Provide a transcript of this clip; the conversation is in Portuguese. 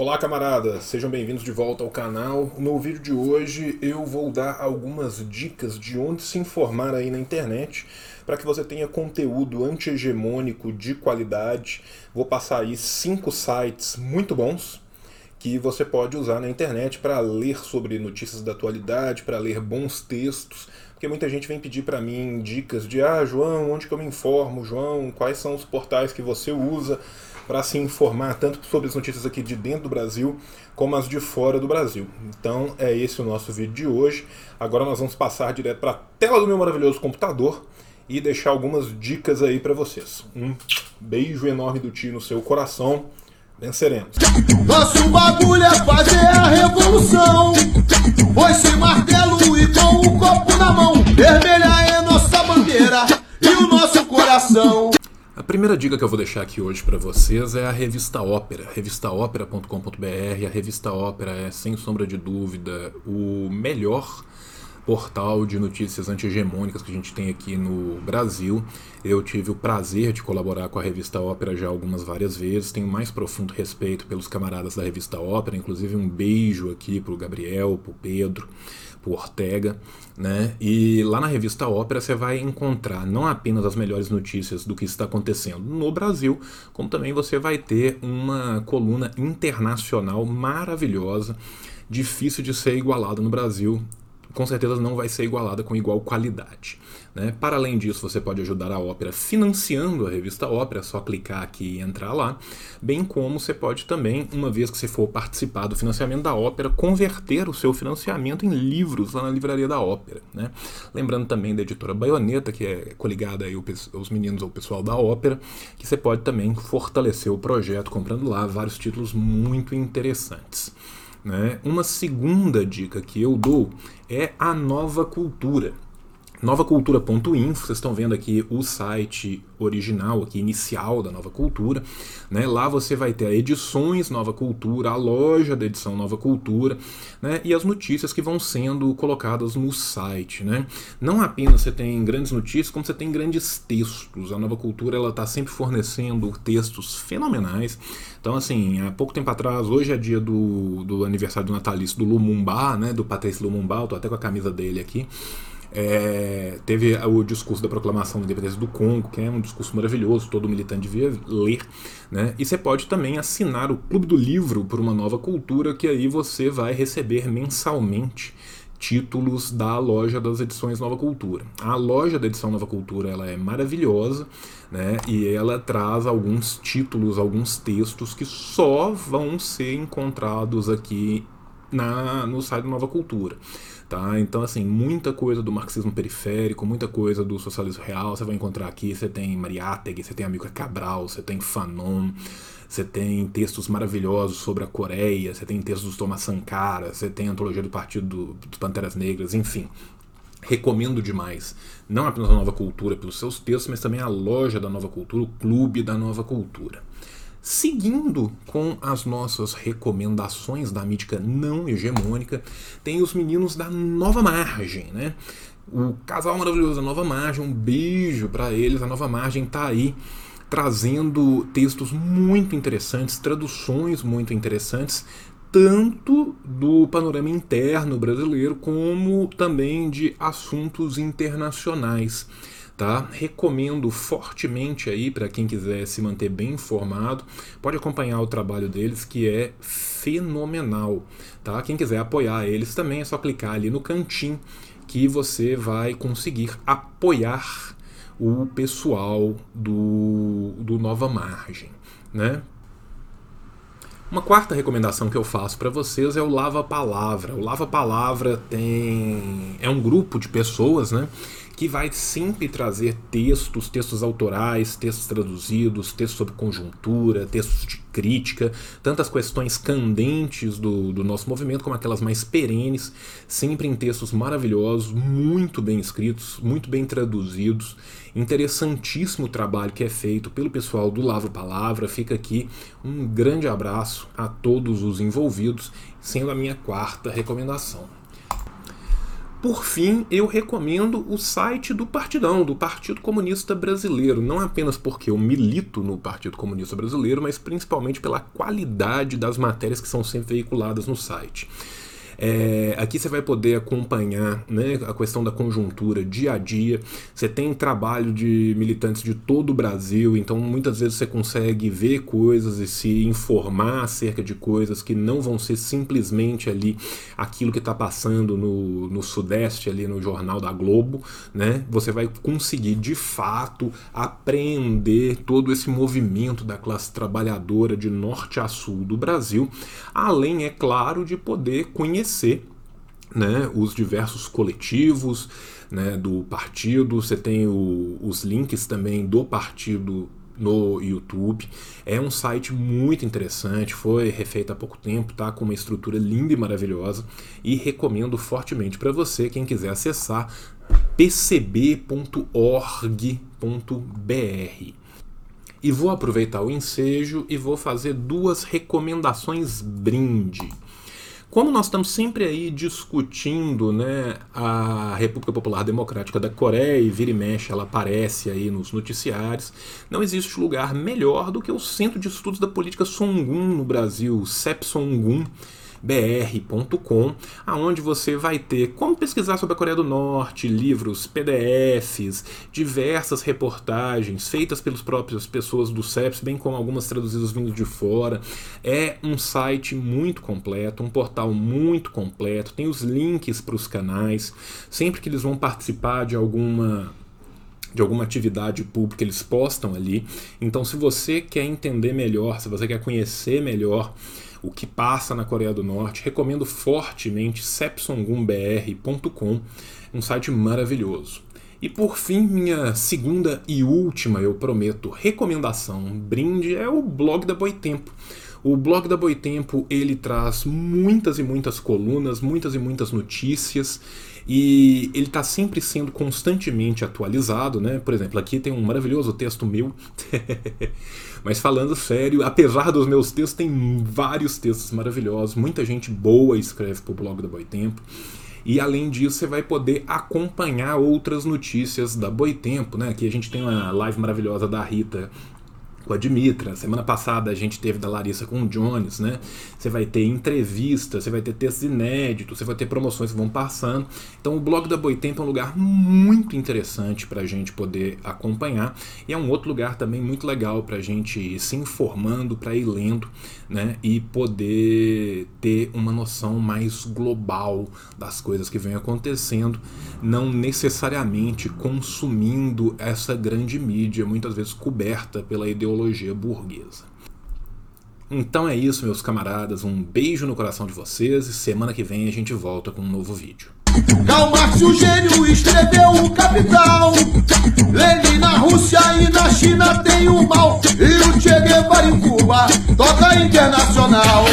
Olá camaradas, sejam bem-vindos de volta ao canal. No vídeo de hoje eu vou dar algumas dicas de onde se informar aí na internet para que você tenha conteúdo anti-hegemônico de qualidade. Vou passar aí cinco sites muito bons que você pode usar na internet para ler sobre notícias da atualidade, para ler bons textos, porque muita gente vem pedir para mim dicas de ah, João, onde que eu me informo, João, quais são os portais que você usa para se informar tanto sobre as notícias aqui de dentro do Brasil como as de fora do Brasil. Então é esse o nosso vídeo de hoje. Agora nós vamos passar direto para a tela do meu maravilhoso computador e deixar algumas dicas aí para vocês. Um beijo enorme do tio no seu coração. Venceremos. Nosso bagulho é fazer a revolução. Foi martelo e com o copo na mão. Vermelha é nossa bandeira e o nosso coração. A primeira dica que eu vou deixar aqui hoje para vocês é a revista Ópera, revistaopera.com.br. A revista Ópera é, sem sombra de dúvida, o melhor portal de notícias anti-hegemônicas que a gente tem aqui no Brasil. Eu tive o prazer de colaborar com a revista Ópera já algumas várias vezes, tenho mais profundo respeito pelos camaradas da revista Ópera, inclusive um beijo aqui pro Gabriel, pro Pedro, pro Ortega, né? E lá na revista Ópera você vai encontrar não apenas as melhores notícias do que está acontecendo no Brasil, como também você vai ter uma coluna internacional maravilhosa, difícil de ser igualada no Brasil com certeza não vai ser igualada com igual qualidade. Né? Para além disso, você pode ajudar a ópera financiando a revista Ópera, é só clicar aqui e entrar lá, bem como você pode também, uma vez que você for participar do financiamento da ópera, converter o seu financiamento em livros lá na livraria da ópera. Né? Lembrando também da editora Baioneta, que é coligada aí aos meninos ou pessoal da ópera, que você pode também fortalecer o projeto comprando lá vários títulos muito interessantes. Né? Uma segunda dica que eu dou é a nova cultura. Novacultura.info, vocês estão vendo aqui o site original, aqui inicial da Nova Cultura. Né? Lá você vai ter a edições Nova Cultura, a loja da edição Nova Cultura né? e as notícias que vão sendo colocadas no site. Né? Não apenas você tem grandes notícias, como você tem grandes textos. A Nova Cultura ela está sempre fornecendo textos fenomenais. Então, assim, há pouco tempo atrás, hoje é dia do, do aniversário do natalício do Lumumba, né? do Patrício Lumumba, eu tô até com a camisa dele aqui. É, teve o discurso da proclamação da independência do Congo, que é um discurso maravilhoso, todo militante devia ler. Né? E você pode também assinar o Clube do Livro por uma nova cultura, que aí você vai receber mensalmente títulos da loja das edições Nova Cultura. A loja da edição Nova Cultura ela é maravilhosa, né? E ela traz alguns títulos, alguns textos que só vão ser encontrados aqui na, no site Nova Cultura. Tá? Então, assim, muita coisa do marxismo periférico, muita coisa do socialismo real você vai encontrar aqui. Você tem Mariátegui, você tem Amílcar Cabral, você tem Fanon, você tem textos maravilhosos sobre a Coreia, você tem textos do Thomas Sankara, você tem a antologia do Partido do, dos Panteras Negras, enfim. Recomendo demais, não apenas a Nova Cultura pelos seus textos, mas também a loja da Nova Cultura, o clube da Nova Cultura. Seguindo com as nossas recomendações da mítica não hegemônica, tem os meninos da Nova Margem, né? O casal maravilhoso da Nova Margem, um beijo para eles. A Nova Margem tá aí trazendo textos muito interessantes, traduções muito interessantes, tanto do panorama interno brasileiro como também de assuntos internacionais tá? Recomendo fortemente aí para quem quiser se manter bem informado, pode acompanhar o trabalho deles que é fenomenal, tá? Quem quiser apoiar eles também é só clicar ali no cantinho que você vai conseguir apoiar o pessoal do, do Nova Margem, né? Uma quarta recomendação que eu faço para vocês é o Lava Palavra. O Lava Palavra tem é um grupo de pessoas, né, que vai sempre trazer textos, textos autorais, textos traduzidos, textos sobre conjuntura, textos de crítica, tantas questões candentes do, do nosso movimento como aquelas mais perenes, sempre em textos maravilhosos, muito bem escritos, muito bem traduzidos. Interessantíssimo trabalho que é feito pelo pessoal do Lava Palavra. Fica aqui um grande abraço a todos os envolvidos, sendo a minha quarta recomendação. Por fim, eu recomendo o site do Partidão, do Partido Comunista Brasileiro, não apenas porque eu milito no Partido Comunista Brasileiro, mas principalmente pela qualidade das matérias que são sempre veiculadas no site. É, aqui você vai poder acompanhar né, a questão da conjuntura dia a dia. Você tem trabalho de militantes de todo o Brasil, então muitas vezes você consegue ver coisas e se informar acerca de coisas que não vão ser simplesmente ali aquilo que está passando no, no Sudeste, ali no Jornal da Globo. Né? Você vai conseguir de fato apreender todo esse movimento da classe trabalhadora de norte a sul do Brasil, além, é claro, de poder conhecer conhecer né, os diversos coletivos né, do partido. Você tem o, os links também do partido no YouTube. É um site muito interessante, foi refeito há pouco tempo, tá com uma estrutura linda e maravilhosa e recomendo fortemente para você quem quiser acessar pcb.org.br. E vou aproveitar o ensejo e vou fazer duas recomendações brinde. Como nós estamos sempre aí discutindo né, a República Popular Democrática da Coreia e vira e mexe, ela aparece aí nos noticiários, não existe lugar melhor do que o Centro de Estudos da Política Songun no Brasil, CEP Songun br.com, aonde você vai ter como pesquisar sobre a Coreia do Norte, livros, PDFs, diversas reportagens feitas pelas próprias pessoas do CEPS, bem como algumas traduzidas vindo de fora. É um site muito completo, um portal muito completo, tem os links para os canais. Sempre que eles vão participar de alguma de alguma atividade pública, eles postam ali. Então, se você quer entender melhor, se você quer conhecer melhor o que passa na Coreia do Norte, recomendo fortemente sepsongumbr.com, um site maravilhoso. E por fim, minha segunda e última, eu prometo, recomendação, brinde é o blog da Boitempo. O blog da Boitempo, ele traz muitas e muitas colunas, muitas e muitas notícias e ele está sempre sendo constantemente atualizado, né? Por exemplo, aqui tem um maravilhoso texto meu. Mas falando sério, apesar dos meus textos, tem vários textos maravilhosos, muita gente boa escreve para o blog da Boitempo. E além disso, você vai poder acompanhar outras notícias da Boitempo, né? Aqui a gente tem uma live maravilhosa da Rita com a Dimitra. Semana passada a gente teve da Larissa com o Jones, né? Você vai ter entrevistas, você vai ter textos inéditos, você vai ter promoções que vão passando. Então o blog da Boitempo é um lugar muito interessante para a gente poder acompanhar e é um outro lugar também muito legal para a gente ir se informando, para ir lendo, né? E poder ter uma noção mais global das coisas que vem acontecendo, não necessariamente consumindo essa grande mídia, muitas vezes coberta pela ideologia ideologia burguesa. Então é isso, meus camaradas. Um beijo no coração de vocês e semana que vem a gente volta com um novo vídeo. Karl Marx, o gênio, escreveu o Capital. Lenin na Rússia e na China tem o mal. E o Che Guevara em Cuba toca internacional.